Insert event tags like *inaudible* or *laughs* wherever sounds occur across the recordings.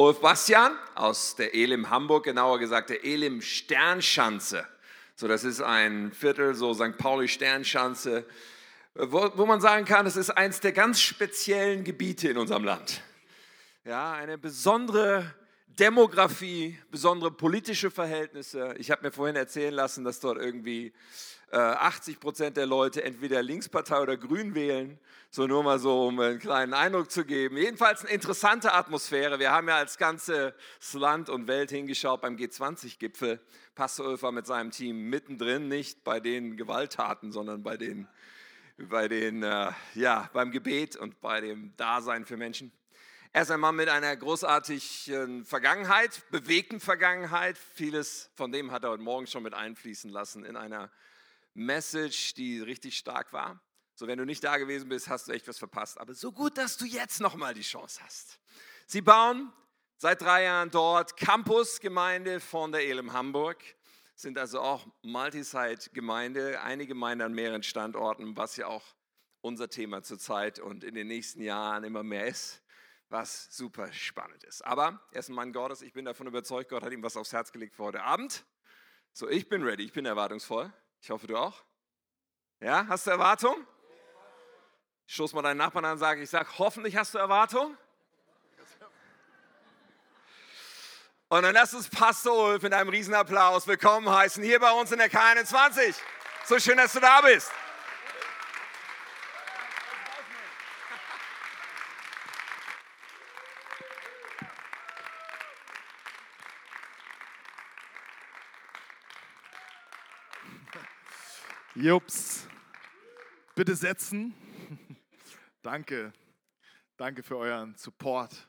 Ulf Bastian aus der Elim Hamburg, genauer gesagt der Elim Sternschanze. So, das ist ein Viertel, so St. Pauli Sternschanze, wo, wo man sagen kann, es ist eines der ganz speziellen Gebiete in unserem Land. Ja, eine besondere Demografie, besondere politische Verhältnisse. Ich habe mir vorhin erzählen lassen, dass dort irgendwie 80 äh, Prozent der Leute entweder Linkspartei oder Grün wählen. So nur mal so, um einen kleinen Eindruck zu geben. Jedenfalls eine interessante Atmosphäre. Wir haben ja als ganzes Land und Welt hingeschaut beim G20-Gipfel. Pastor Ulf war mit seinem Team mittendrin, nicht bei den Gewalttaten, sondern bei den, bei den, äh, ja, beim Gebet und bei dem Dasein für Menschen. Er ist ein Mann mit einer großartigen Vergangenheit, bewegten Vergangenheit. Vieles von dem hat er heute Morgen schon mit einfließen lassen in einer Message, die richtig stark war. So, wenn du nicht da gewesen bist, hast du echt was verpasst. Aber so gut, dass du jetzt nochmal die Chance hast. Sie bauen seit drei Jahren dort Campusgemeinde von der Elim Hamburg. Sind also auch Multisite-Gemeinde, eine Gemeinde an mehreren Standorten, was ja auch unser Thema zurzeit und in den nächsten Jahren immer mehr ist, was super spannend ist. Aber er ist ein Mann Gottes, ich bin davon überzeugt, Gott hat ihm was aufs Herz gelegt für heute Abend. So, ich bin ready, ich bin erwartungsvoll. Ich hoffe, du auch. Ja, hast du Erwartung? Stoß mal deinen Nachbarn an und sage, ich sage, hoffentlich hast du Erwartung. Und dann lass uns Pastor Ulf mit einem Riesenapplaus willkommen heißen, hier bei uns in der K21. So schön, dass du da bist. Jups. Bitte setzen. *laughs* Danke. Danke für euren Support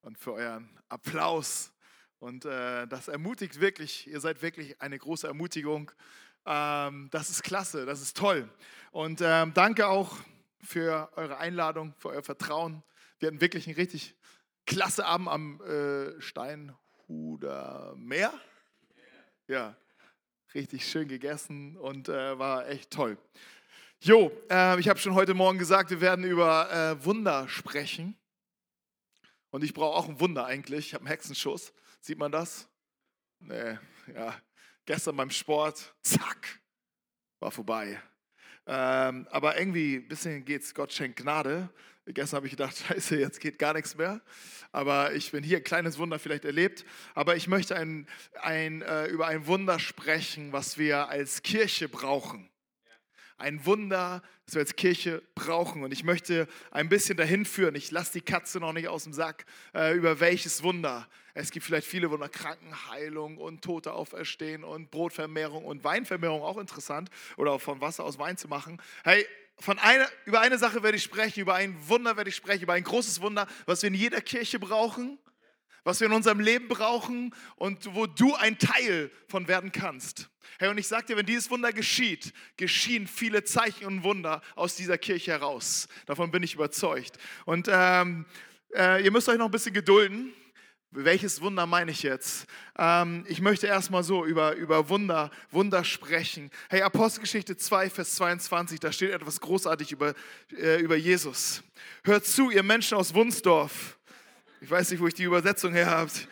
und für euren Applaus. Und äh, das ermutigt wirklich. Ihr seid wirklich eine große Ermutigung. Ähm, das ist klasse, das ist toll. Und ähm, danke auch für eure Einladung, für euer Vertrauen. Wir hatten wirklich einen richtig klasse Abend am äh, Steinhuder Meer. Ja, richtig schön gegessen und äh, war echt toll. Jo, äh, ich habe schon heute Morgen gesagt, wir werden über äh, Wunder sprechen. Und ich brauche auch ein Wunder eigentlich. Ich habe einen Hexenschuss. Sieht man das? Nee, ja. Gestern beim Sport, zack, war vorbei. Ähm, aber irgendwie ein bisschen geht's. Gott schenkt Gnade. Gestern habe ich gedacht, *laughs* scheiße, jetzt geht gar nichts mehr. Aber ich bin hier, ein kleines Wunder vielleicht erlebt. Aber ich möchte ein, ein, äh, über ein Wunder sprechen, was wir als Kirche brauchen. Ein Wunder, das wir als Kirche brauchen. Und ich möchte ein bisschen dahin führen. Ich lasse die Katze noch nicht aus dem Sack, äh, über welches Wunder. Es gibt vielleicht viele Wunder, Krankenheilung und Tote auferstehen und Brotvermehrung und Weinvermehrung, auch interessant. Oder von Wasser aus Wein zu machen. Hey, von einer, über eine Sache werde ich sprechen, über ein Wunder werde ich sprechen, über ein großes Wunder, was wir in jeder Kirche brauchen, was wir in unserem Leben brauchen und wo du ein Teil von werden kannst. Hey, und ich sage dir, wenn dieses Wunder geschieht, geschehen viele Zeichen und Wunder aus dieser Kirche heraus. Davon bin ich überzeugt. Und ähm, äh, ihr müsst euch noch ein bisschen gedulden. Welches Wunder meine ich jetzt? Ähm, ich möchte erstmal so über, über Wunder, Wunder sprechen. Hey, Apostelgeschichte 2, Vers 22, da steht etwas großartig über, äh, über Jesus. Hört zu, ihr Menschen aus Wunsdorf. Ich weiß nicht, wo ich die Übersetzung her habt.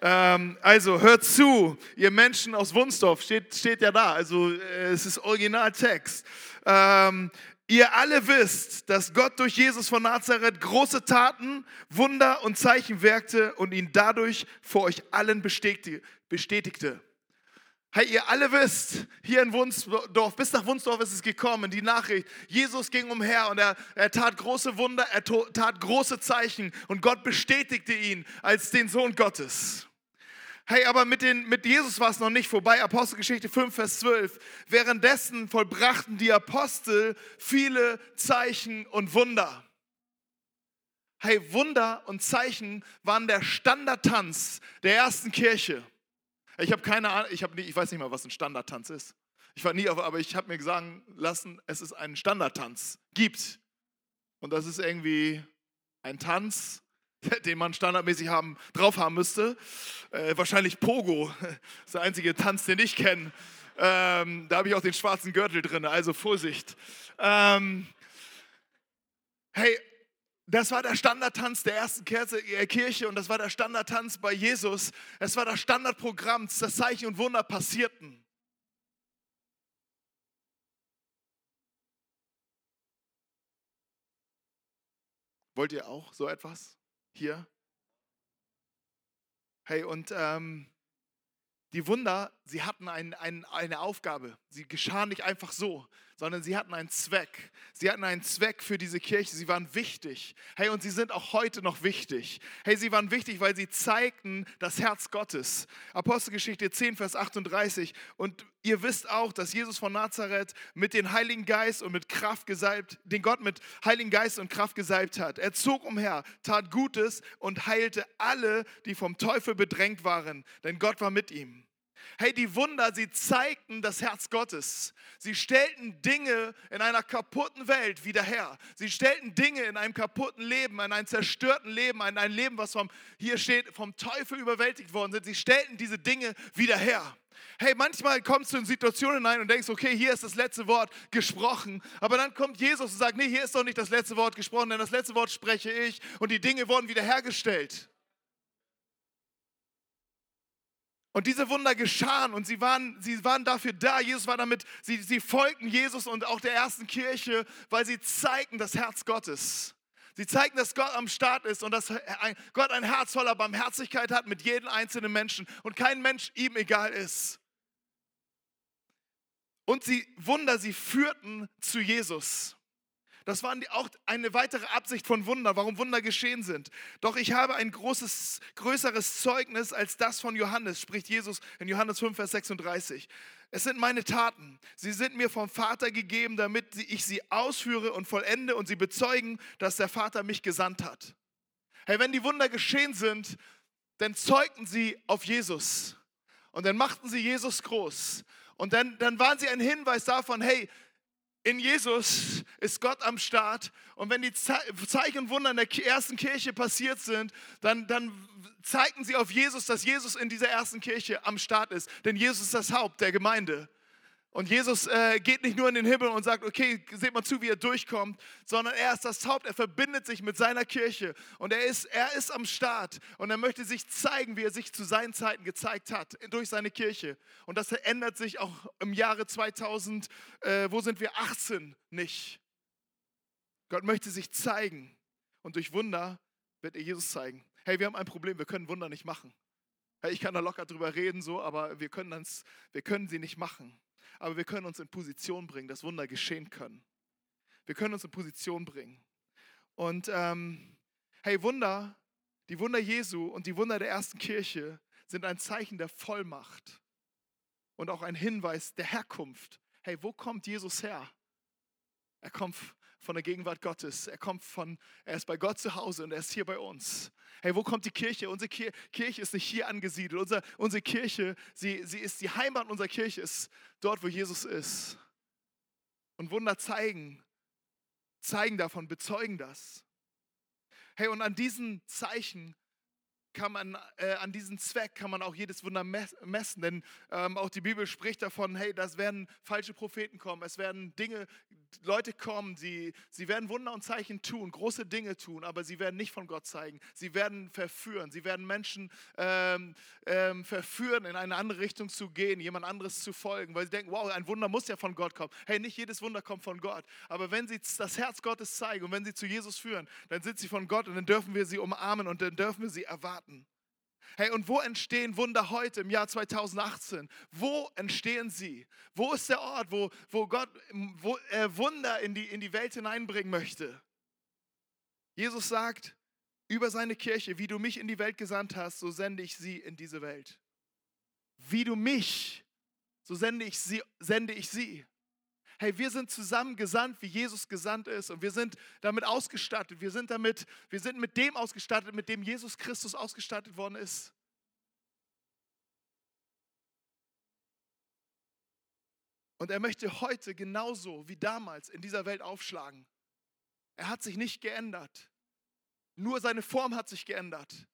Ähm, also, hört zu, ihr Menschen aus Wunsdorf, steht, steht ja da. Also, äh, es ist Originaltext. Ähm, Ihr alle wisst, dass Gott durch Jesus von Nazareth große Taten, Wunder und Zeichen wirkte und ihn dadurch vor euch allen bestätigte. Hey, ihr alle wisst, hier in Wunsdorf, bis nach Wunsdorf ist es gekommen, die Nachricht, Jesus ging umher und er, er tat große Wunder, er tat große Zeichen und Gott bestätigte ihn als den Sohn Gottes. Hey, aber mit, den, mit Jesus war es noch nicht vorbei. Apostelgeschichte 5, Vers 12. Währenddessen vollbrachten die Apostel viele Zeichen und Wunder. Hey, Wunder und Zeichen waren der Standardtanz der ersten Kirche. Ich habe keine Ahnung, ich, hab ich weiß nicht mal, was ein Standardtanz ist. Ich war nie auf, aber ich habe mir sagen lassen, es ist einen Standardtanz. Gibt. Und das ist irgendwie ein Tanz, *laughs* den man standardmäßig haben, drauf haben müsste. Äh, wahrscheinlich Pogo, *laughs* das ist der einzige Tanz, den ich kenne. Ähm, da habe ich auch den schwarzen Gürtel drin, also Vorsicht. Ähm, hey, das war der Standardtanz der ersten äh, Kirche und das war der Standardtanz bei Jesus. Es war das Standardprogramm, das Zeichen und Wunder passierten. Wollt ihr auch so etwas hier? Hey, und ähm, die Wunder, sie hatten ein, ein, eine Aufgabe. Sie geschahen nicht einfach so, sondern sie hatten einen Zweck. Sie hatten einen Zweck für diese Kirche. Sie waren wichtig. Hey, und sie sind auch heute noch wichtig. Hey, sie waren wichtig, weil sie zeigten das Herz Gottes. Apostelgeschichte 10, Vers 38. Und ihr wisst auch, dass Jesus von Nazareth mit dem Heiligen Geist und mit Kraft gesalbt, den Gott mit Heiligen Geist und Kraft gesalbt hat. Er zog umher, tat Gutes und heilte alle, die vom Teufel bedrängt waren, denn Gott war mit ihm. Hey, die Wunder, sie zeigten das Herz Gottes. Sie stellten Dinge in einer kaputten Welt wieder her. Sie stellten Dinge in einem kaputten Leben, in einem zerstörten Leben, in ein Leben, was vom, hier steht, vom Teufel überwältigt worden sind. Sie stellten diese Dinge wieder her. Hey, manchmal kommst du in Situationen hinein und denkst, okay, hier ist das letzte Wort gesprochen. Aber dann kommt Jesus und sagt, nee, hier ist doch nicht das letzte Wort gesprochen, denn das letzte Wort spreche ich und die Dinge wurden wiederhergestellt. Und diese Wunder geschahen und sie waren, sie waren dafür da. Jesus war damit, sie, sie folgten Jesus und auch der ersten Kirche, weil sie zeigten das Herz Gottes. Sie zeigten, dass Gott am Start ist und dass Gott ein Herz voller Barmherzigkeit hat mit jedem einzelnen Menschen und kein Mensch ihm egal ist. Und sie Wunder, sie führten zu Jesus. Das war auch eine weitere Absicht von Wunder, warum Wunder geschehen sind. Doch ich habe ein großes, größeres Zeugnis als das von Johannes, spricht Jesus in Johannes 5, Vers 36. Es sind meine Taten. Sie sind mir vom Vater gegeben, damit ich sie ausführe und vollende und sie bezeugen, dass der Vater mich gesandt hat. Hey, wenn die Wunder geschehen sind, dann zeugten sie auf Jesus. Und dann machten sie Jesus groß. Und dann, dann waren sie ein Hinweis davon, hey, in Jesus ist Gott am Start. Und wenn die Zeichen und Wunder in der ersten Kirche passiert sind, dann, dann zeigten sie auf Jesus, dass Jesus in dieser ersten Kirche am Start ist. Denn Jesus ist das Haupt der Gemeinde. Und Jesus äh, geht nicht nur in den Himmel und sagt, okay, seht mal zu, wie er durchkommt, sondern er ist das Haupt, er verbindet sich mit seiner Kirche und er ist, er ist am Start und er möchte sich zeigen, wie er sich zu seinen Zeiten gezeigt hat, durch seine Kirche. Und das ändert sich auch im Jahre 2000, äh, wo sind wir, 18 nicht. Gott möchte sich zeigen und durch Wunder wird er Jesus zeigen. Hey, wir haben ein Problem, wir können Wunder nicht machen. Hey, ich kann da locker drüber reden, so, aber wir können, wir können sie nicht machen aber wir können uns in Position bringen, dass Wunder geschehen können. Wir können uns in Position bringen. Und ähm, hey, Wunder, die Wunder Jesu und die Wunder der ersten Kirche sind ein Zeichen der Vollmacht und auch ein Hinweis der Herkunft. Hey, wo kommt Jesus her? Er kommt von der Gegenwart Gottes. Er kommt von, er ist bei Gott zu Hause und er ist hier bei uns. Hey, wo kommt die Kirche? Unsere Kirche ist nicht hier angesiedelt. Unsere, unsere Kirche, sie, sie ist die Heimat unserer Kirche, ist dort, wo Jesus ist. Und Wunder zeigen, zeigen davon, bezeugen das. Hey, und an diesen Zeichen kann man, äh, an diesen Zweck kann man auch jedes Wunder messen, denn ähm, auch die Bibel spricht davon, hey, das werden falsche Propheten kommen, es werden Dinge, Leute kommen, sie, sie werden Wunder und Zeichen tun, große Dinge tun, aber sie werden nicht von Gott zeigen. Sie werden verführen, sie werden Menschen ähm, ähm, verführen, in eine andere Richtung zu gehen, jemand anderes zu folgen, weil sie denken, wow, ein Wunder muss ja von Gott kommen. Hey, nicht jedes Wunder kommt von Gott, aber wenn sie das Herz Gottes zeigen und wenn sie zu Jesus führen, dann sind sie von Gott und dann dürfen wir sie umarmen und dann dürfen wir sie erwarten. Hey, und wo entstehen Wunder heute im Jahr 2018? Wo entstehen sie? Wo ist der Ort, wo, wo Gott wo er Wunder in die, in die Welt hineinbringen möchte? Jesus sagt über seine Kirche, wie du mich in die Welt gesandt hast, so sende ich sie in diese Welt. Wie du mich, so sende ich sie, sende ich sie hey, wir sind zusammen gesandt, wie Jesus gesandt ist und wir sind damit ausgestattet. Wir sind damit, wir sind mit dem ausgestattet, mit dem Jesus Christus ausgestattet worden ist. Und er möchte heute genauso wie damals in dieser Welt aufschlagen. Er hat sich nicht geändert. Nur seine Form hat sich geändert.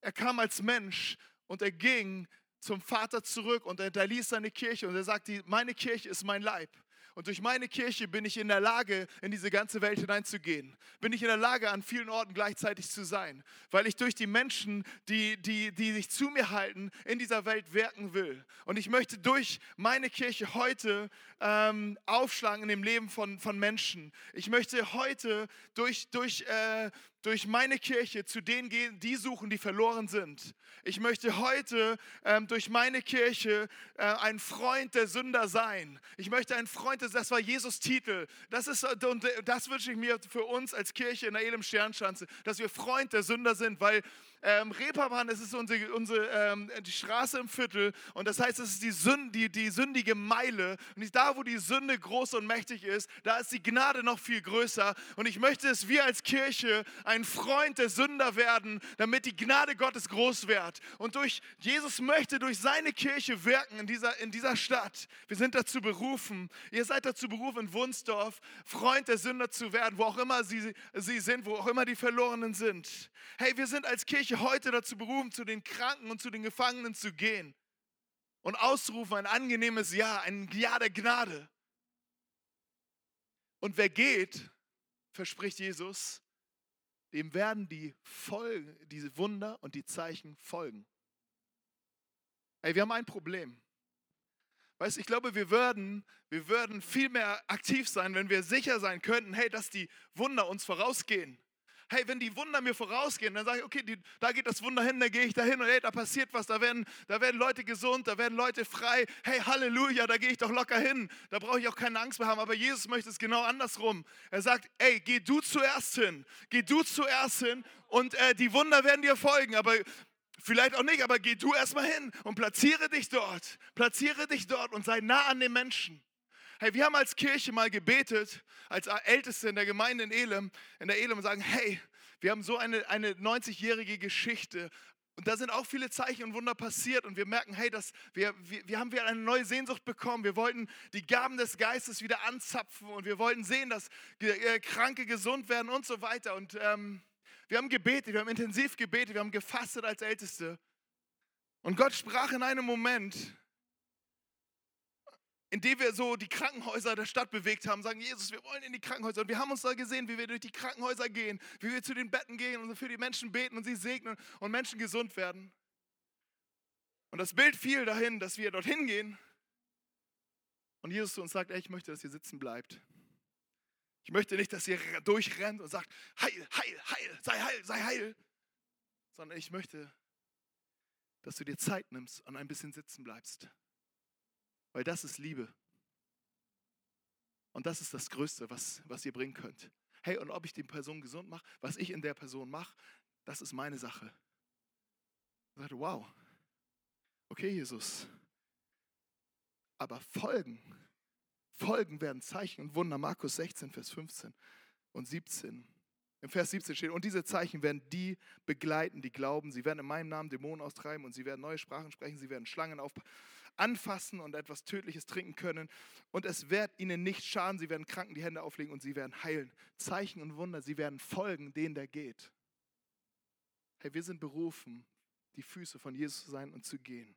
Er kam als Mensch und er ging zum Vater zurück und er hinterließ seine Kirche und er sagt, meine Kirche ist mein Leib. Und durch meine Kirche bin ich in der Lage, in diese ganze Welt hineinzugehen. Bin ich in der Lage, an vielen Orten gleichzeitig zu sein. Weil ich durch die Menschen, die, die, die sich zu mir halten, in dieser Welt wirken will. Und ich möchte durch meine Kirche heute ähm, aufschlagen in dem Leben von, von Menschen. Ich möchte heute durch, durch, äh, durch meine Kirche zu denen gehen, die suchen, die verloren sind. Ich möchte heute ähm, durch meine Kirche äh, ein Freund der Sünder sein. Ich möchte ein Freund, des, das war Jesus Titel. Das ist und das wünsche ich mir für uns als Kirche in der Elim Sternschanze, dass wir Freund der Sünder sind, weil ähm, Reeperbahn, das ist unsere, unsere ähm, die Straße im Viertel. Und das heißt, es ist die, Sünd, die, die sündige Meile. Und da, wo die Sünde groß und mächtig ist, da ist die Gnade noch viel größer. Und ich möchte, dass wir als Kirche ein Freund der Sünder werden, damit die Gnade Gottes groß wird. Und durch Jesus möchte durch seine Kirche wirken in dieser, in dieser Stadt. Wir sind dazu berufen, ihr seid dazu berufen, in Wunsdorf Freund der Sünder zu werden, wo auch immer sie, sie sind, wo auch immer die Verlorenen sind. Hey, wir sind als Kirche Heute dazu berufen, zu den Kranken und zu den Gefangenen zu gehen und auszurufen ein angenehmes Ja, ein Ja der Gnade. Und wer geht, verspricht Jesus, dem werden die Folgen, diese Wunder und die Zeichen folgen. Ey, wir haben ein Problem. Weißt, ich glaube, wir würden, wir würden viel mehr aktiv sein, wenn wir sicher sein könnten, hey, dass die Wunder uns vorausgehen hey, wenn die Wunder mir vorausgehen, dann sage ich, okay, die, da geht das Wunder hin, da gehe ich da hin und hey, da passiert was, da werden, da werden Leute gesund, da werden Leute frei. Hey, Halleluja, da gehe ich doch locker hin. Da brauche ich auch keine Angst mehr haben. Aber Jesus möchte es genau andersrum. Er sagt, ey, geh du zuerst hin, geh du zuerst hin und äh, die Wunder werden dir folgen. Aber Vielleicht auch nicht, aber geh du erstmal hin und platziere dich dort. Platziere dich dort und sei nah an den Menschen. Hey, wir haben als Kirche mal gebetet, als Älteste in der Gemeinde in Elim, in der Elim und sagen, hey, wir haben so eine, eine 90-jährige Geschichte und da sind auch viele Zeichen und Wunder passiert und wir merken, hey, das, wir, wir, wir haben wieder eine neue Sehnsucht bekommen. Wir wollten die Gaben des Geistes wieder anzapfen und wir wollten sehen, dass äh, Kranke gesund werden und so weiter. Und ähm, wir haben gebetet, wir haben intensiv gebetet, wir haben gefastet als Älteste. Und Gott sprach in einem Moment, indem wir so die Krankenhäuser der Stadt bewegt haben, sagen, Jesus, wir wollen in die Krankenhäuser. Und wir haben uns da gesehen, wie wir durch die Krankenhäuser gehen, wie wir zu den Betten gehen und für die Menschen beten und sie segnen und Menschen gesund werden. Und das Bild fiel dahin, dass wir dorthin gehen und Jesus zu uns sagt, ey, ich möchte, dass ihr sitzen bleibt. Ich möchte nicht, dass ihr durchrennt und sagt, heil, heil, heil, sei heil, sei heil. Sondern ich möchte, dass du dir Zeit nimmst und ein bisschen sitzen bleibst. Weil das ist Liebe. Und das ist das Größte, was, was ihr bringen könnt. Hey, und ob ich die Person gesund mache, was ich in der Person mache, das ist meine Sache. Ich sagte, wow, okay, Jesus. Aber Folgen, Folgen werden Zeichen und Wunder. Markus 16, Vers 15 und 17. Im Vers 17 steht, und diese Zeichen werden die begleiten, die glauben. Sie werden in meinem Namen Dämonen austreiben und sie werden neue Sprachen sprechen. Sie werden Schlangen auf, anfassen und etwas Tödliches trinken können. Und es wird ihnen nicht schaden. Sie werden Kranken die Hände auflegen und sie werden heilen. Zeichen und Wunder, sie werden folgen, denen der geht. Hey, wir sind berufen, die Füße von Jesus zu sein und zu gehen.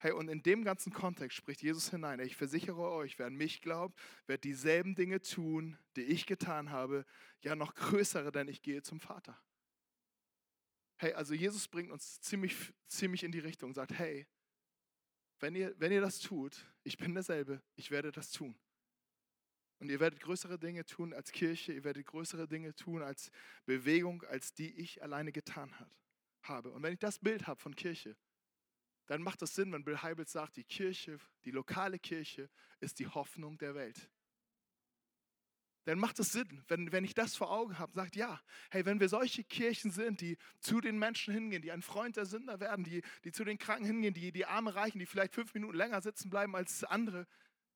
Hey, und in dem ganzen Kontext spricht Jesus hinein. Ich versichere euch, wer an mich glaubt, wird dieselben Dinge tun, die ich getan habe, ja noch größere, denn ich gehe zum Vater. Hey, also Jesus bringt uns ziemlich, ziemlich in die Richtung, sagt, hey, wenn ihr, wenn ihr das tut, ich bin derselbe, ich werde das tun. Und ihr werdet größere Dinge tun als Kirche, ihr werdet größere Dinge tun als Bewegung, als die ich alleine getan hat, habe. Und wenn ich das Bild habe von Kirche, dann macht das Sinn, wenn Bill Heibels sagt, die Kirche, die lokale Kirche ist die Hoffnung der Welt dann macht es Sinn, wenn, wenn ich das vor Augen habe, sagt, ja, hey, wenn wir solche Kirchen sind, die zu den Menschen hingehen, die ein Freund der Sünder werden, die, die zu den Kranken hingehen, die die Arme reichen, die vielleicht fünf Minuten länger sitzen bleiben als andere,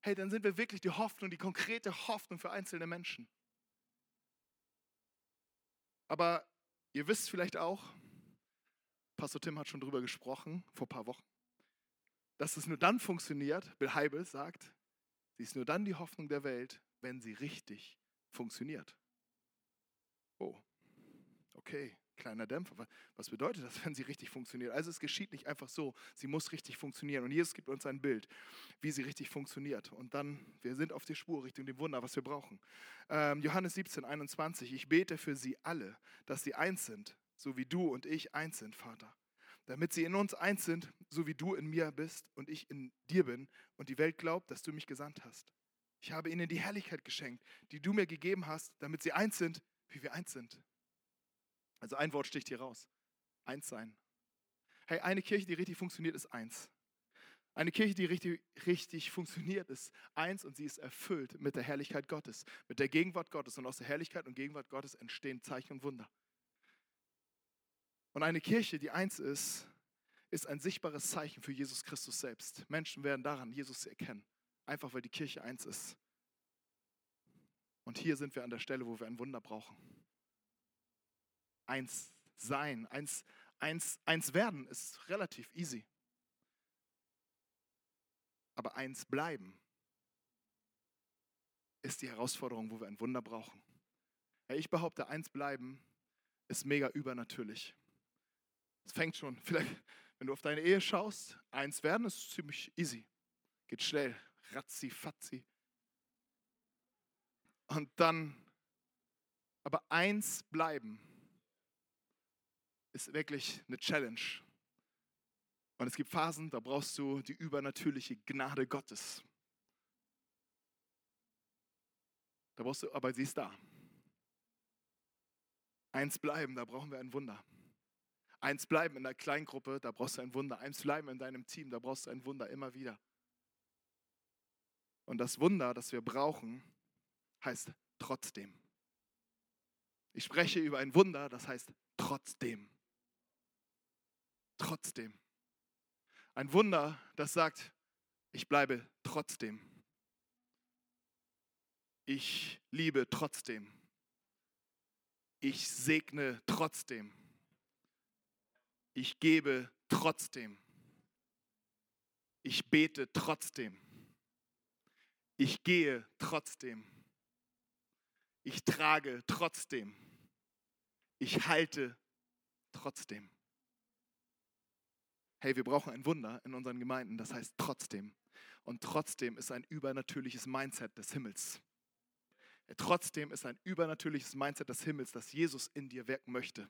hey, dann sind wir wirklich die Hoffnung, die konkrete Hoffnung für einzelne Menschen. Aber ihr wisst vielleicht auch, Pastor Tim hat schon drüber gesprochen, vor ein paar Wochen, dass es nur dann funktioniert, Bill Heibel sagt, sie ist nur dann die Hoffnung der Welt, wenn sie richtig funktioniert. Oh, okay, kleiner Dämpfer. Was bedeutet das, *laughs* wenn sie richtig funktioniert? Also es geschieht nicht einfach so, sie muss richtig funktionieren. Und Jesus gibt uns ein Bild, wie sie richtig funktioniert. Und dann, wir sind auf der Spur Richtung dem Wunder, was wir brauchen. Ähm, Johannes 17, 21, ich bete für sie alle, dass sie eins sind, so wie du und ich eins sind, Vater. Damit sie in uns eins sind, so wie du in mir bist und ich in dir bin und die Welt glaubt, dass du mich gesandt hast. Ich habe ihnen die Herrlichkeit geschenkt, die du mir gegeben hast, damit sie eins sind, wie wir eins sind. Also ein Wort sticht hier raus. Eins sein. Hey, eine Kirche, die richtig funktioniert, ist eins. Eine Kirche, die richtig, richtig funktioniert, ist eins und sie ist erfüllt mit der Herrlichkeit Gottes, mit der Gegenwart Gottes. Und aus der Herrlichkeit und Gegenwart Gottes entstehen Zeichen und Wunder. Und eine Kirche, die eins ist, ist ein sichtbares Zeichen für Jesus Christus selbst. Menschen werden daran Jesus erkennen, einfach weil die Kirche eins ist. Und hier sind wir an der Stelle, wo wir ein Wunder brauchen. Eins sein, eins, eins, eins werden ist relativ easy. Aber eins bleiben ist die Herausforderung, wo wir ein Wunder brauchen. Ich behaupte, eins bleiben ist mega übernatürlich. Es fängt schon, *laughs* vielleicht, wenn du auf deine Ehe schaust, eins werden ist ziemlich easy. Geht schnell, ratzi, fatzi. Und dann, aber eins bleiben ist wirklich eine Challenge. Und es gibt Phasen, da brauchst du die übernatürliche Gnade Gottes. Da brauchst du, aber sie ist da. Eins bleiben, da brauchen wir ein Wunder. Eins bleiben in der Kleingruppe, da brauchst du ein Wunder. Eins bleiben in deinem Team, da brauchst du ein Wunder immer wieder. Und das Wunder, das wir brauchen, heißt trotzdem. Ich spreche über ein Wunder, das heißt trotzdem. Trotzdem. Ein Wunder, das sagt, ich bleibe trotzdem. Ich liebe trotzdem. Ich segne trotzdem. Ich gebe trotzdem. Ich bete trotzdem. Ich gehe trotzdem. Ich trage trotzdem. Ich halte trotzdem. Hey, wir brauchen ein Wunder in unseren Gemeinden, das heißt trotzdem. Und trotzdem ist ein übernatürliches Mindset des Himmels. Trotzdem ist ein übernatürliches Mindset des Himmels, das Jesus in dir wirken möchte.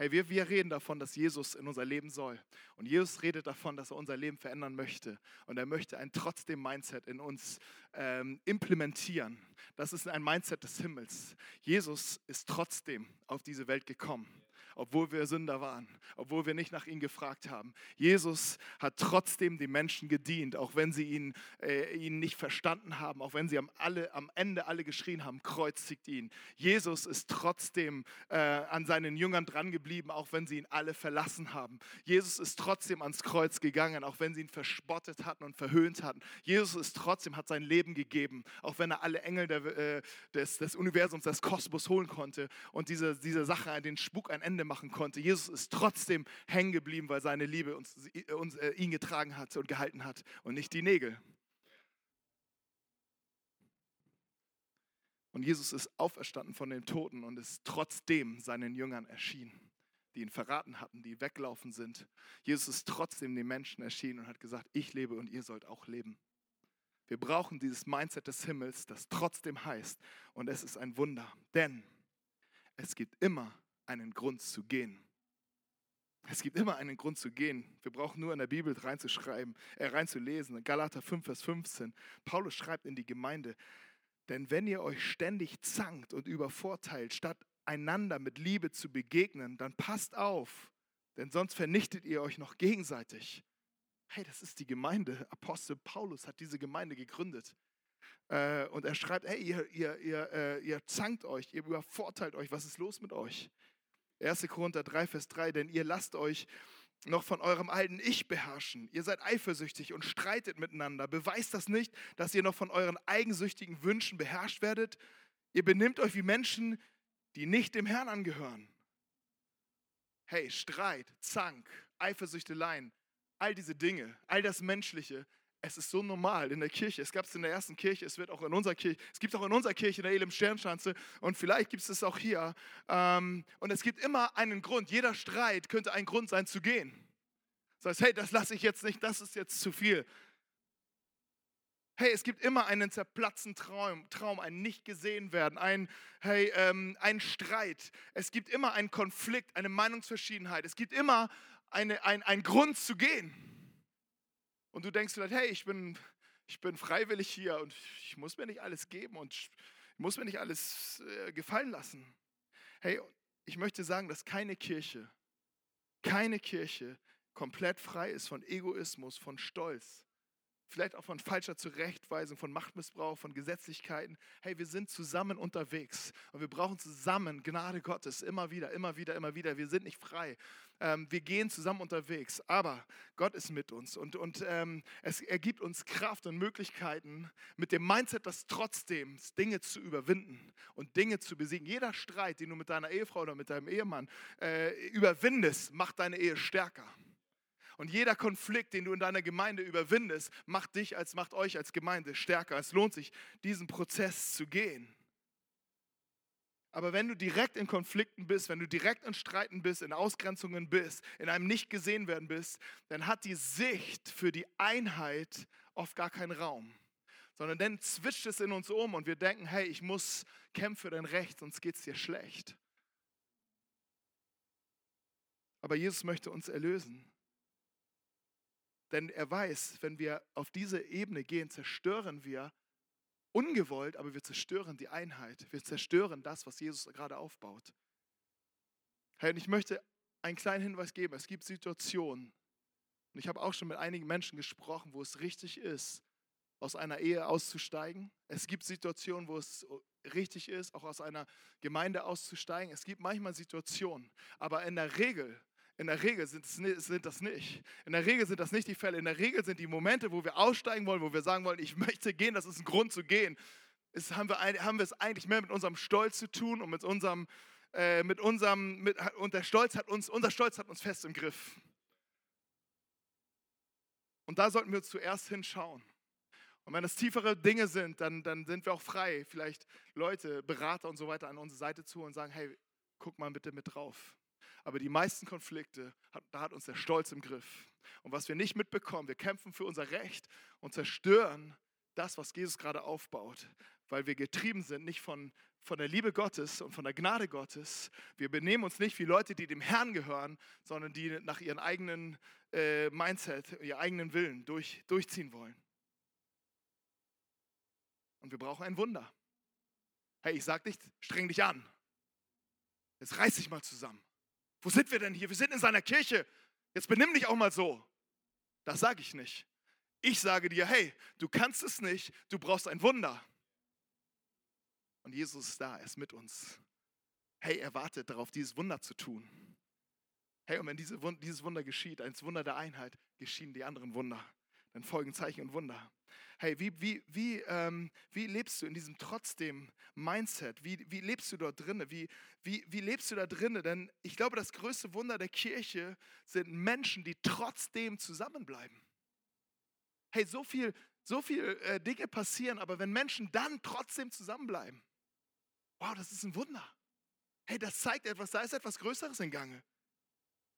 Hey, wir, wir reden davon, dass Jesus in unser Leben soll. Und Jesus redet davon, dass er unser Leben verändern möchte. Und er möchte ein trotzdem Mindset in uns ähm, implementieren. Das ist ein Mindset des Himmels. Jesus ist trotzdem auf diese Welt gekommen obwohl wir Sünder waren, obwohl wir nicht nach ihm gefragt haben. Jesus hat trotzdem den Menschen gedient, auch wenn sie ihn, äh, ihn nicht verstanden haben, auch wenn sie am, alle, am Ende alle geschrien haben, kreuzigt ihn. Jesus ist trotzdem äh, an seinen Jüngern drangeblieben, auch wenn sie ihn alle verlassen haben. Jesus ist trotzdem ans Kreuz gegangen, auch wenn sie ihn verspottet hatten und verhöhnt hatten. Jesus ist trotzdem, hat sein Leben gegeben, auch wenn er alle Engel der, äh, des, des Universums, des Kosmos holen konnte und diese, diese Sache, den Spuk ein Ende machen konnte. Jesus ist trotzdem hängen geblieben, weil seine Liebe uns, uns äh, ihn getragen hat und gehalten hat und nicht die Nägel. Und Jesus ist auferstanden von den Toten und ist trotzdem seinen Jüngern erschienen, die ihn verraten hatten, die weglaufen sind. Jesus ist trotzdem den Menschen erschienen und hat gesagt, ich lebe und ihr sollt auch leben. Wir brauchen dieses Mindset des Himmels, das trotzdem heißt, und es ist ein Wunder, denn es gibt immer einen Grund zu gehen. Es gibt immer einen Grund zu gehen. Wir brauchen nur in der Bibel reinzuschreiben, äh, reinzulesen. Galater 5, Vers 15. Paulus schreibt in die Gemeinde, denn wenn ihr euch ständig zankt und übervorteilt, statt einander mit Liebe zu begegnen, dann passt auf, denn sonst vernichtet ihr euch noch gegenseitig. Hey, das ist die Gemeinde. Apostel Paulus hat diese Gemeinde gegründet. Äh, und er schreibt, hey, ihr, ihr, ihr, äh, ihr zankt euch, ihr übervorteilt euch, was ist los mit euch? 1. Korinther 3, Vers 3, denn ihr lasst euch noch von eurem alten Ich beherrschen. Ihr seid eifersüchtig und streitet miteinander. Beweist das nicht, dass ihr noch von euren eigensüchtigen Wünschen beherrscht werdet? Ihr benimmt euch wie Menschen, die nicht dem Herrn angehören. Hey, Streit, Zank, Eifersüchteleien, all diese Dinge, all das Menschliche es ist so normal in der Kirche. Es gab es in der ersten Kirche, es wird auch in unserer Kirche, es gibt auch in unserer Kirche in der Elim Sternschanze und vielleicht gibt es es auch hier. Ähm, und es gibt immer einen Grund. Jeder Streit könnte ein Grund sein zu gehen. Das heißt, hey, das lasse ich jetzt nicht, das ist jetzt zu viel. Hey, es gibt immer einen zerplatzten Traum, Traum ein nicht gesehen werden, ein, hey, ähm, ein Streit. Es gibt immer einen Konflikt, eine Meinungsverschiedenheit. Es gibt immer eine, ein, einen Grund zu gehen. Und du denkst vielleicht, hey, ich bin, ich bin freiwillig hier und ich muss mir nicht alles geben und ich muss mir nicht alles äh, gefallen lassen. Hey, ich möchte sagen, dass keine Kirche, keine Kirche komplett frei ist von Egoismus, von Stolz, vielleicht auch von falscher Zurechtweisung, von Machtmissbrauch, von Gesetzlichkeiten. Hey, wir sind zusammen unterwegs und wir brauchen zusammen Gnade Gottes immer wieder, immer wieder, immer wieder. Wir sind nicht frei. Ähm, wir gehen zusammen unterwegs, aber Gott ist mit uns und, und ähm, es, er gibt uns Kraft und Möglichkeiten mit dem Mindset, das trotzdem Dinge zu überwinden und Dinge zu besiegen. Jeder Streit, den du mit deiner Ehefrau oder mit deinem Ehemann äh, überwindest, macht deine Ehe stärker. Und jeder Konflikt, den du in deiner Gemeinde überwindest, macht dich als macht euch als Gemeinde stärker. Es lohnt sich, diesen Prozess zu gehen. Aber wenn du direkt in Konflikten bist, wenn du direkt in Streiten bist, in Ausgrenzungen bist, in einem nicht gesehen werden bist, dann hat die Sicht für die Einheit oft gar keinen Raum. Sondern dann zwitscht es in uns um und wir denken, hey, ich muss kämpfen für dein Recht, sonst geht es dir schlecht. Aber Jesus möchte uns erlösen. Denn er weiß, wenn wir auf diese Ebene gehen, zerstören wir ungewollt, aber wir zerstören die Einheit. Wir zerstören das, was Jesus gerade aufbaut. Hey, und ich möchte einen kleinen Hinweis geben. Es gibt Situationen, und ich habe auch schon mit einigen Menschen gesprochen, wo es richtig ist, aus einer Ehe auszusteigen. Es gibt Situationen, wo es richtig ist, auch aus einer Gemeinde auszusteigen. Es gibt manchmal Situationen, aber in der Regel in der Regel sind, sind, das nicht. In der Regel sind das nicht die Fälle. In der Regel sind die Momente, wo wir aussteigen wollen, wo wir sagen wollen, ich *laughs* möchte gehen, das ist ein Grund zu gehen. Ist, haben, wir, haben wir es eigentlich mehr mit unserem Stolz zu tun und mit unserem, äh, mit unserem, mit, und der Stolz hat uns, unser Stolz hat uns fest im Griff. Und da sollten wir zuerst hinschauen. Und wenn das tiefere Dinge sind, dann, dann sind wir auch frei, vielleicht Leute, Berater und so weiter an unsere Seite zu und sagen, hey, guck mal bitte mit drauf. Aber die meisten Konflikte, da hat uns der Stolz im Griff. Und was wir nicht mitbekommen, wir kämpfen für unser Recht und zerstören das, was Jesus gerade aufbaut, weil wir getrieben sind, nicht von, von der Liebe Gottes und von der Gnade Gottes. Wir benehmen uns nicht wie Leute, die dem Herrn gehören, sondern die nach ihrem eigenen äh, Mindset, ihren eigenen Willen durch, durchziehen wollen. Und wir brauchen ein Wunder. Hey, ich sag nicht, streng dich an. Jetzt reiß dich mal zusammen. Wo sind wir denn hier? Wir sind in seiner Kirche. Jetzt benimm dich auch mal so. Das sage ich nicht. Ich sage dir, hey, du kannst es nicht, du brauchst ein Wunder. Und Jesus ist da, er ist mit uns. Hey, er wartet darauf, dieses Wunder zu tun. Hey, und wenn diese, dieses Wunder geschieht, ein Wunder der Einheit, geschehen die anderen Wunder. Dann folgen Zeichen und Wunder. Hey, wie, wie, wie, ähm, wie lebst du in diesem trotzdem Mindset? Wie, wie lebst du dort drinnen? Wie, wie, wie lebst du da drinnen? Denn ich glaube, das größte Wunder der Kirche sind Menschen, die trotzdem zusammenbleiben. Hey, so viel, so viel äh, Dinge passieren, aber wenn Menschen dann trotzdem zusammenbleiben, wow, das ist ein Wunder. Hey, das zeigt etwas, da ist etwas Größeres in Gange.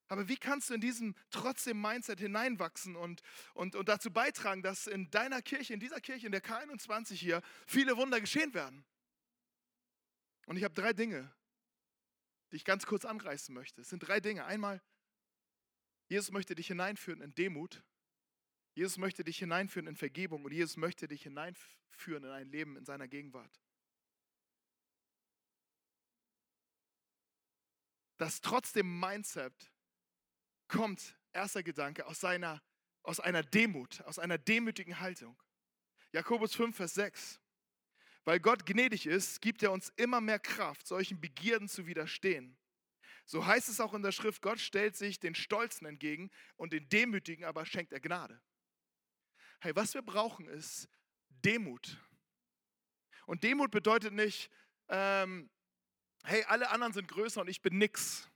Aber wie kannst du in diesem trotzdem Mindset hineinwachsen und, und, und dazu beitragen, dass in deiner Kirche, in dieser Kirche, in der K21 hier, viele Wunder geschehen werden? Und ich habe drei Dinge, die ich ganz kurz anreißen möchte. Es sind drei Dinge. Einmal, Jesus möchte dich hineinführen in Demut. Jesus möchte dich hineinführen in Vergebung und Jesus möchte dich hineinführen in ein Leben in seiner Gegenwart. Das trotzdem Mindset kommt, erster Gedanke, aus, seiner, aus einer Demut, aus einer demütigen Haltung. Jakobus 5, Vers 6. Weil Gott gnädig ist, gibt er uns immer mehr Kraft, solchen Begierden zu widerstehen. So heißt es auch in der Schrift, Gott stellt sich den Stolzen entgegen und den Demütigen aber schenkt er Gnade. Hey, was wir brauchen ist Demut. Und Demut bedeutet nicht, ähm, hey, alle anderen sind größer und ich bin nix.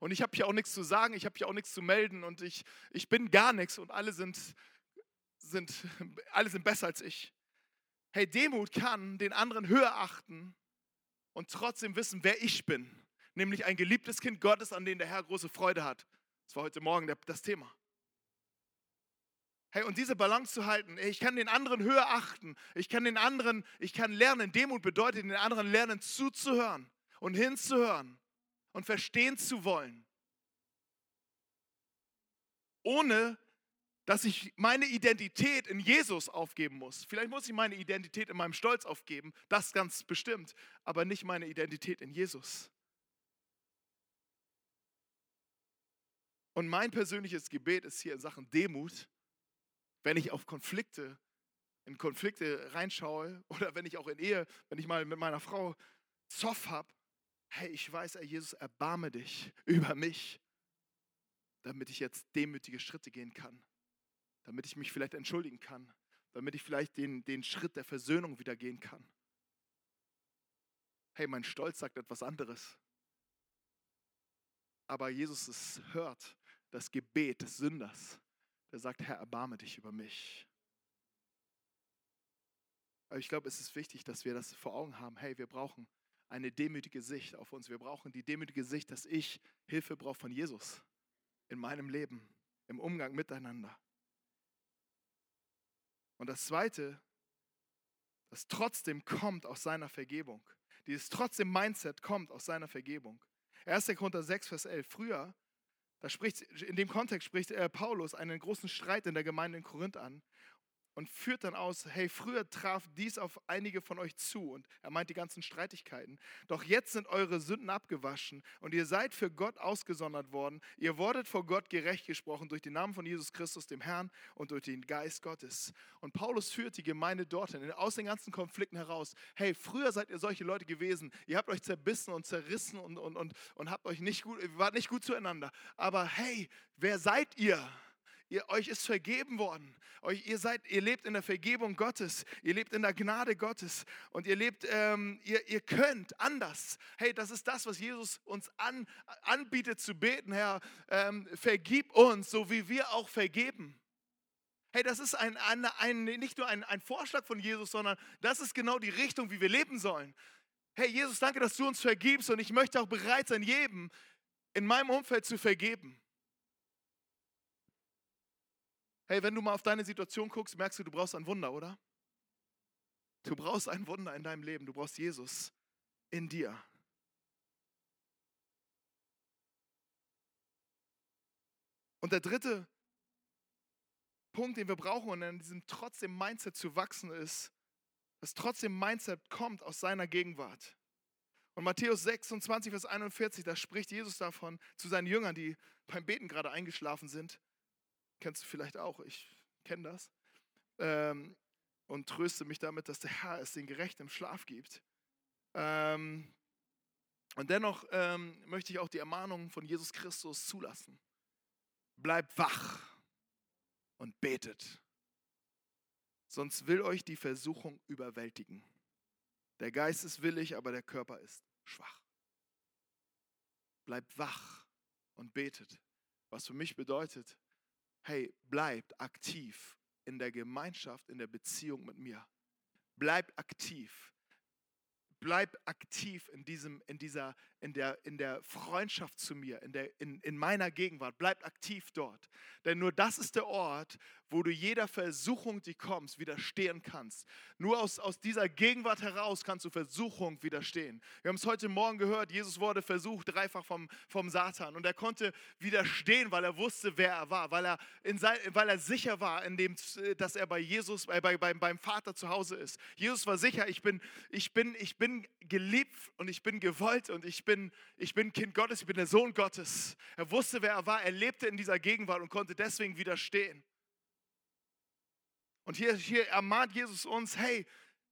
Und ich habe hier auch nichts zu sagen, ich habe hier auch nichts zu melden und ich, ich bin gar nichts und alle sind, sind, *laughs* alle sind besser als ich. Hey, Demut kann den anderen höher achten und trotzdem wissen, wer ich bin. Nämlich ein geliebtes Kind Gottes, an dem der Herr große Freude hat. Das war heute Morgen das Thema. Hey, und diese Balance zu halten, ich kann den anderen höher achten, ich kann den anderen, ich kann lernen, Demut bedeutet, den anderen lernen zuzuhören und hinzuhören und verstehen zu wollen. Ohne dass ich meine Identität in Jesus aufgeben muss. Vielleicht muss ich meine Identität in meinem Stolz aufgeben, das ganz bestimmt, aber nicht meine Identität in Jesus. Und mein persönliches Gebet ist hier in Sachen Demut, wenn ich auf Konflikte, in Konflikte reinschaue *laughs* oder wenn ich auch in Ehe, wenn ich mal mit meiner Frau Zoff habe, hey, ich weiß, Herr Jesus, erbarme dich *laughs* über mich, damit ich jetzt demütige Schritte gehen kann damit ich mich vielleicht entschuldigen kann, damit ich vielleicht den, den Schritt der Versöhnung wieder gehen kann. Hey, mein Stolz sagt etwas anderes. Aber Jesus es hört das Gebet des Sünders, der sagt, Herr, erbarme dich über mich. Aber ich glaube, es ist wichtig, dass wir das vor Augen haben. Hey, wir brauchen eine demütige Sicht auf uns. Wir brauchen die demütige Sicht, dass ich Hilfe brauche von Jesus in meinem Leben, im Umgang miteinander. Und das Zweite, das trotzdem kommt aus seiner Vergebung. Dieses trotzdem Mindset kommt aus seiner Vergebung. 1. Korinther 6, Vers 11. Früher, da spricht, in dem Kontext spricht Paulus einen großen Streit in der Gemeinde in Korinth an und führt dann aus, hey, früher traf dies auf einige von euch zu und er meint die ganzen Streitigkeiten. Doch jetzt sind eure Sünden abgewaschen und ihr seid für Gott ausgesondert worden. Ihr wurdet vor Gott gerecht gesprochen durch den Namen von Jesus Christus, dem Herrn und durch den Geist Gottes. Und Paulus führt die Gemeinde dorthin, aus den ganzen Konflikten heraus. Hey, früher seid ihr solche Leute gewesen. Ihr habt euch zerbissen und zerrissen und, und, und, und habt euch nicht gut, wart nicht gut zueinander. Aber hey, wer seid ihr? Ihr, euch ist vergeben worden. Euch, ihr, seid, ihr lebt in der Vergebung Gottes. Ihr lebt in der Gnade Gottes. Und ihr lebt, ähm, ihr, ihr könnt anders. Hey, das ist das, was Jesus uns an, anbietet zu beten. Herr, ähm, vergib uns, so wie wir auch vergeben. Hey, das ist ein, ein, ein, nicht nur ein, ein Vorschlag von Jesus, sondern das ist genau die Richtung, wie wir leben sollen. Hey, Jesus, danke, dass du uns vergibst und ich möchte auch bereit sein, jedem in meinem Umfeld zu vergeben. Hey, wenn du mal auf deine Situation guckst, merkst du, du brauchst ein Wunder, oder? Du brauchst ein Wunder in deinem Leben. Du brauchst Jesus in dir. Und der dritte Punkt, den wir brauchen, um in diesem trotzdem Mindset zu wachsen, ist, dass trotzdem Mindset kommt aus seiner Gegenwart. Und Matthäus 26, Vers 41, da spricht Jesus davon zu seinen Jüngern, die beim Beten gerade eingeschlafen sind. Kennst du vielleicht auch, ich kenne das. Ähm, und tröste mich damit, dass der Herr es den Gerechten im Schlaf gibt. Ähm, und dennoch ähm, möchte ich auch die Ermahnung von Jesus Christus zulassen. Bleibt wach und betet, sonst will euch die Versuchung überwältigen. Der Geist ist willig, aber der Körper ist schwach. Bleibt wach und betet. Was für mich bedeutet, hey, bleibt aktiv in der Gemeinschaft, in der Beziehung mit mir. Bleibt aktiv. Bleib aktiv in, diesem, in, dieser, in, der, in der Freundschaft zu mir, in, der, in, in meiner Gegenwart. Bleib aktiv dort. Denn nur das ist der Ort, wo du jeder Versuchung, die kommt, widerstehen kannst. Nur aus, aus dieser Gegenwart heraus kannst du Versuchung widerstehen. Wir haben es heute Morgen gehört, Jesus wurde versucht dreifach vom, vom Satan und er konnte widerstehen, weil er wusste, wer er war, weil er, in sein, weil er sicher war, in dem, dass er bei Jesus, bei, bei, beim Vater zu Hause ist. Jesus war sicher, ich bin, ich bin, ich bin geliebt und ich bin gewollt und ich bin, ich bin Kind Gottes, ich bin der Sohn Gottes. Er wusste, wer er war, er lebte in dieser Gegenwart und konnte deswegen widerstehen. Und hier, hier ermahnt Jesus uns, hey,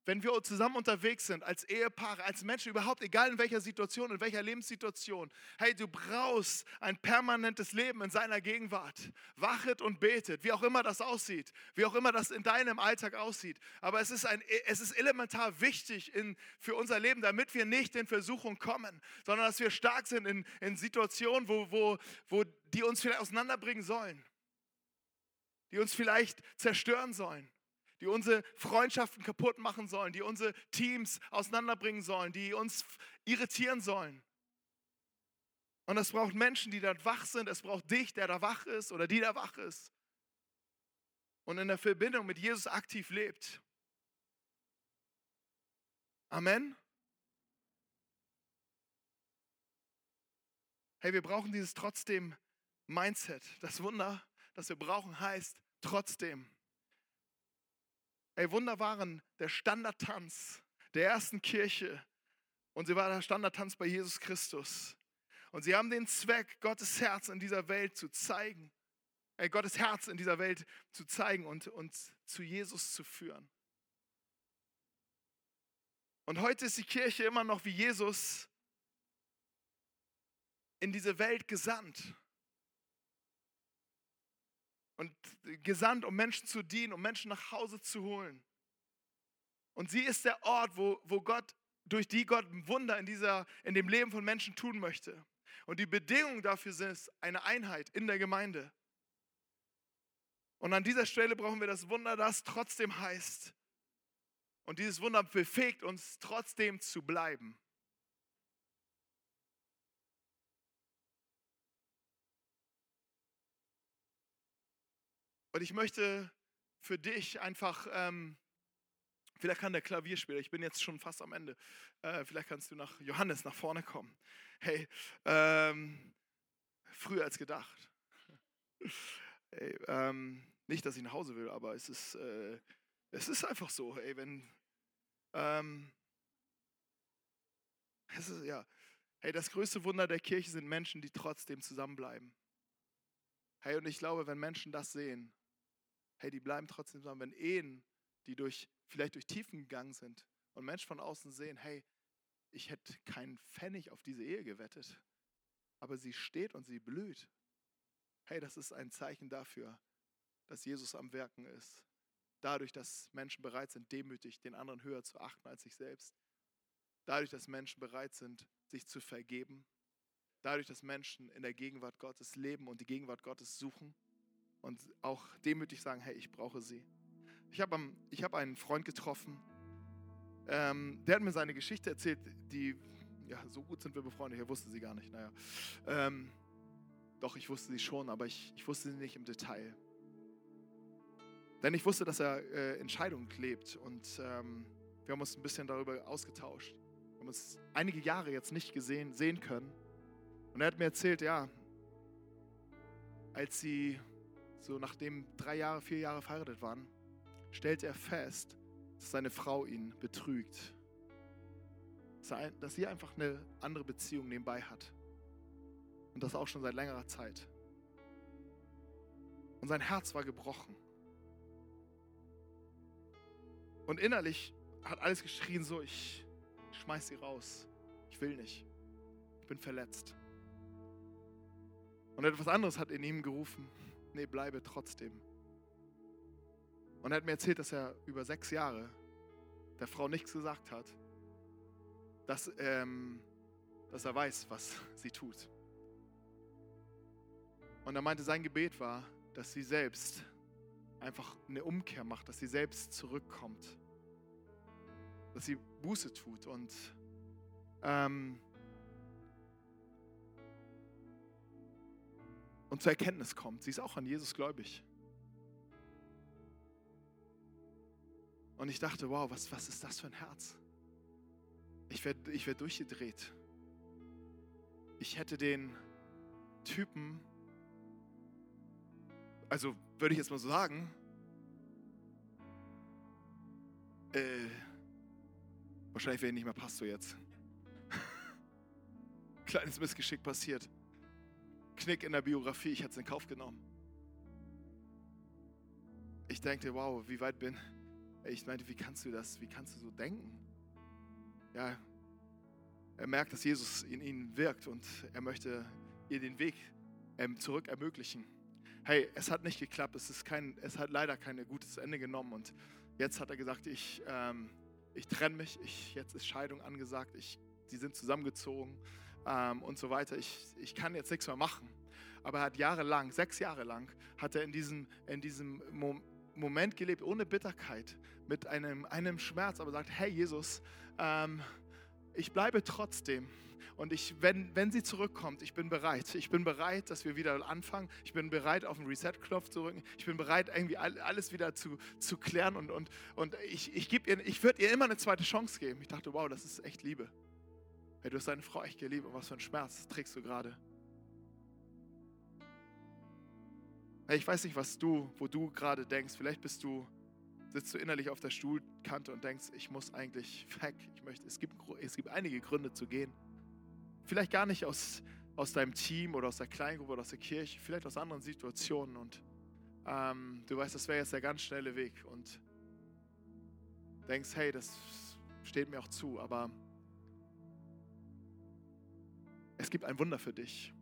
wenn wir zusammen unterwegs sind, als Ehepaare, als Menschen, überhaupt egal in welcher Situation, in welcher Lebenssituation, hey, du brauchst ein permanentes Leben in seiner Gegenwart. Wachet und betet, wie auch immer das aussieht, wie auch immer das in deinem Alltag aussieht. Aber es ist, ein, es ist elementar wichtig in, für unser Leben, damit wir nicht in Versuchung kommen, sondern dass wir stark sind in, in Situationen, wo, wo, wo die uns vielleicht auseinanderbringen sollen die uns vielleicht zerstören sollen, die unsere Freundschaften kaputt machen sollen, die unsere Teams auseinanderbringen sollen, die uns irritieren sollen. Und es braucht Menschen, die da wach sind. Es braucht dich, der da wach ist oder die da wach ist. Und in der Verbindung mit Jesus aktiv lebt. Amen. Hey, wir brauchen dieses trotzdem Mindset. Das Wunder, das wir brauchen, heißt trotzdem. Hey, Wunder waren der Standardtanz der ersten Kirche und sie war der Standardtanz bei Jesus Christus. Und sie haben den Zweck, Gottes Herz in dieser Welt zu zeigen. Hey, Gottes Herz in dieser Welt zu zeigen und uns zu Jesus zu führen. Und heute ist die Kirche immer noch wie Jesus in diese Welt gesandt. Und gesandt, um Menschen zu dienen, um Menschen nach Hause zu holen. Und sie ist der Ort, wo, wo Gott, durch die Gott Wunder in, dieser, in dem Leben von Menschen tun möchte. Und die Bedingung dafür ist eine Einheit in der Gemeinde. Und an dieser Stelle brauchen wir das Wunder, das trotzdem heißt. Und dieses Wunder befähigt uns trotzdem zu bleiben. Und ich möchte für dich einfach, ähm, vielleicht kann der Klavierspieler, ich bin jetzt schon fast am Ende, äh, vielleicht kannst du nach Johannes nach vorne kommen. Hey, ähm, früher als gedacht. *laughs* Hey, ähm, nicht, dass ich nach Hause will, aber es ist, äh, es ist einfach so, ey, wenn, ähm, es ist, ja, hey, das größte Wunder der Kirche sind Menschen, die trotzdem zusammenbleiben. Hey, und ich glaube, wenn Menschen das sehen, hey, die bleiben trotzdem zusammen. Wenn Ehen, die durch, vielleicht durch Tiefen gegangen sind und Menschen von außen sehen, hey, ich hätte keinen Pfennig auf diese Ehe gewettet, aber sie steht und sie blüht. Hey, das ist ein Zeichen dafür, dass Jesus am Werken ist. Dadurch, dass Menschen bereit sind, demütig den anderen höher zu achten als sich selbst. Dadurch, dass Menschen bereit sind, sich zu vergeben. Dadurch, dass Menschen in der Gegenwart Gottes leben und die Gegenwart Gottes suchen und auch demütig sagen, hey, ich brauche sie. Ich habe hab einen Freund getroffen, ähm, der hat mir seine Geschichte erzählt, die, ja, so gut sind wir befreundet, ich wusste sie gar nicht, naja. Ähm, doch, ich wusste sie schon, aber ich, ich wusste sie nicht im Detail. Denn ich wusste, dass er äh, Entscheidungen lebt und ähm, wir haben uns ein bisschen darüber ausgetauscht. Wir haben uns einige Jahre jetzt nicht gesehen, sehen können. Und er hat mir erzählt, ja, als sie so nachdem drei Jahre, vier Jahre verheiratet waren, stellt er fest, dass seine Frau ihn betrügt. Dass sie einfach eine andere Beziehung nebenbei hat. Und das auch schon seit längerer Zeit. Und sein Herz war gebrochen. Und innerlich hat alles geschrien so, ich schmeiß sie raus. Ich will nicht. Ich bin verletzt. Und etwas anderes hat in ihm gerufen nee, bleibe trotzdem. Und er hat mir erzählt, dass er über sechs Jahre der Frau nichts gesagt hat, dass, ähm, dass er weiß, was *laughs* sie tut. Und er meinte, sein Gebet war, dass sie selbst einfach eine Umkehr macht, dass sie selbst zurückkommt, dass sie Buße tut und ähm, und zur Erkenntnis kommt. Sie ist auch an Jesus gläubig. Und ich dachte, wow, was, was ist das für ein Herz? Ich werde ich werd durchgedreht. Ich hätte den Typen, also würde ich jetzt mal so sagen, äh, wahrscheinlich wäre ich nicht mehr Pastor jetzt. *laughs* Kleines Missgeschick passiert. Knick in der Biografie, ich hätte es in Kauf genommen. Ich dachte, wow, wie weit bin ich? meinte, wie kannst du das, wie kannst du so denken? Ja, er merkt, dass Jesus in ihnen wirkt und er möchte ihr den Weg ähm, zurück ermöglichen. Hey, es hat nicht geklappt, es, ist kein, es hat leider kein gutes Ende genommen und jetzt hat er gesagt, ich, ähm, ich trenne mich, ich, jetzt ist Scheidung angesagt, ich, sie sind zusammengezogen ähm, und so weiter. Ich, ich kann jetzt nichts mehr machen. Aber er hat jahrelang, sechs Jahre lang, hat er in diesem, in diesem Moment gelebt, ohne Bitterkeit, mit einem, einem Schmerz, aber sagt, hey Jesus, ähm, ich bleibe trotzdem. Und ich, wenn, wenn sie zurückkommt, ich bin bereit. Ich bin bereit, dass wir wieder anfangen. Ich bin bereit, auf den Reset-Knopf zu drücken. Ich bin bereit, irgendwie alles wieder zu, zu klären. Und, und, und ich, ich, ich würde ihr immer eine zweite Chance geben. Ich dachte, wow, das ist echt Liebe. Hey, du hast deine Frau echt geliebt. Und was für ein Schmerz trägst du gerade? Hey, ich weiß nicht, was du, wo du gerade denkst. Vielleicht bist du sitzt du innerlich auf der Stuhlkante und denkst, ich muss eigentlich weg. Ich möchte, es, gibt, es gibt einige Gründe zu gehen. Vielleicht gar nicht aus, aus deinem Team oder aus der Kleingruppe oder aus der Kirche, vielleicht aus anderen Situationen. Und ähm, du weißt, das wäre jetzt der ganz schnelle Weg. Und denkst, hey, das steht mir auch zu. Aber es gibt ein Wunder für dich,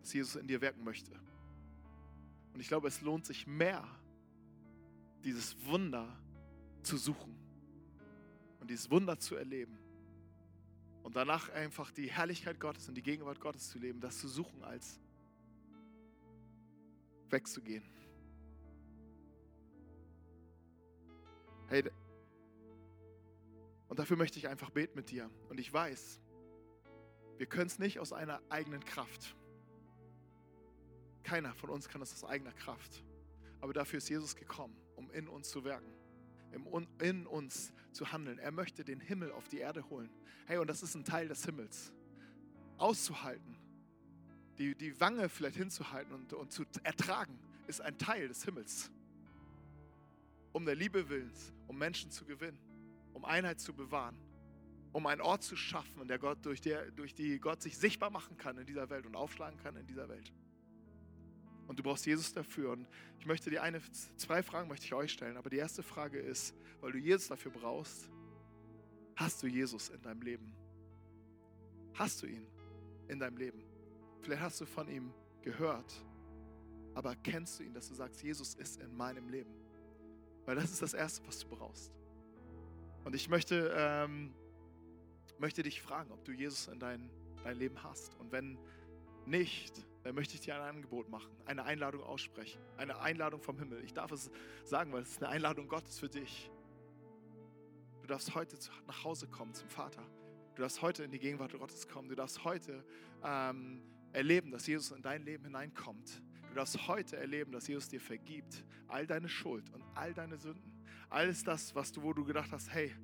das Jesus in dir wirken möchte. Und ich glaube, es lohnt sich mehr, dieses Wunder zu suchen und dieses Wunder zu erleben. Und danach einfach die Herrlichkeit Gottes und die Gegenwart Gottes zu leben, das zu suchen, als wegzugehen. Hey, und dafür möchte ich einfach beten mit dir. Und ich weiß, wir können es nicht aus einer eigenen Kraft. Keiner von uns kann es aus eigener Kraft. Aber dafür ist Jesus gekommen, um in uns zu wirken, in uns zu handeln. Er möchte den Himmel auf die Erde holen. Hey, und das ist ein Teil des Himmels. Auszuhalten, die, die Wange vielleicht hinzuhalten und, und zu ertragen, ist ein Teil des Himmels. Um der Liebe willens, um Menschen zu gewinnen, um Einheit zu bewahren, um einen Ort zu schaffen, der Gott, durch, der, durch die Gott sich sichtbar machen kann in dieser Welt und aufschlagen kann in dieser Welt. Und du brauchst Jesus dafür. Und ich möchte dir eine, zwei Fragen möchte ich euch stellen. Aber die erste Frage ist, weil du Jesus dafür brauchst, hast du Jesus in deinem Leben? Hast du ihn in deinem Leben? Vielleicht hast du von ihm gehört, aber kennst du ihn, dass du sagst, Jesus ist in meinem Leben? Weil das ist das Erste, was du brauchst. Und ich möchte, ähm, möchte dich fragen, ob du Jesus in dein, dein Leben hast. Und wenn nicht, dann möchte ich dir ein Angebot machen, eine Einladung aussprechen, eine Einladung vom Himmel. Ich darf es sagen, weil es ist eine Einladung Gottes für dich. Du darfst heute nach Hause kommen zum Vater. Du darfst heute in die Gegenwart Gottes kommen. Du darfst heute ähm, erleben, dass Jesus in dein Leben hineinkommt. Du darfst heute erleben, dass Jesus dir vergibt, all deine Schuld und all deine Sünden. Alles das, was du, wo du gedacht hast, hey,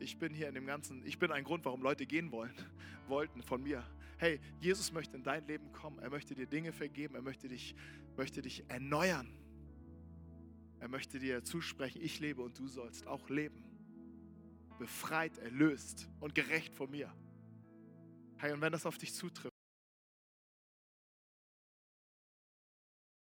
ich bin hier in dem Ganzen, ich bin ein Grund, warum Leute gehen wollen, *laughs* wollten von mir. Hey, Jesus möchte in dein Leben kommen. Er möchte dir Dinge vergeben. Er möchte dich, möchte dich erneuern. Er möchte dir zusprechen, ich lebe und du sollst auch leben. Befreit, erlöst und gerecht von mir. Hey, und wenn das auf dich zutrifft,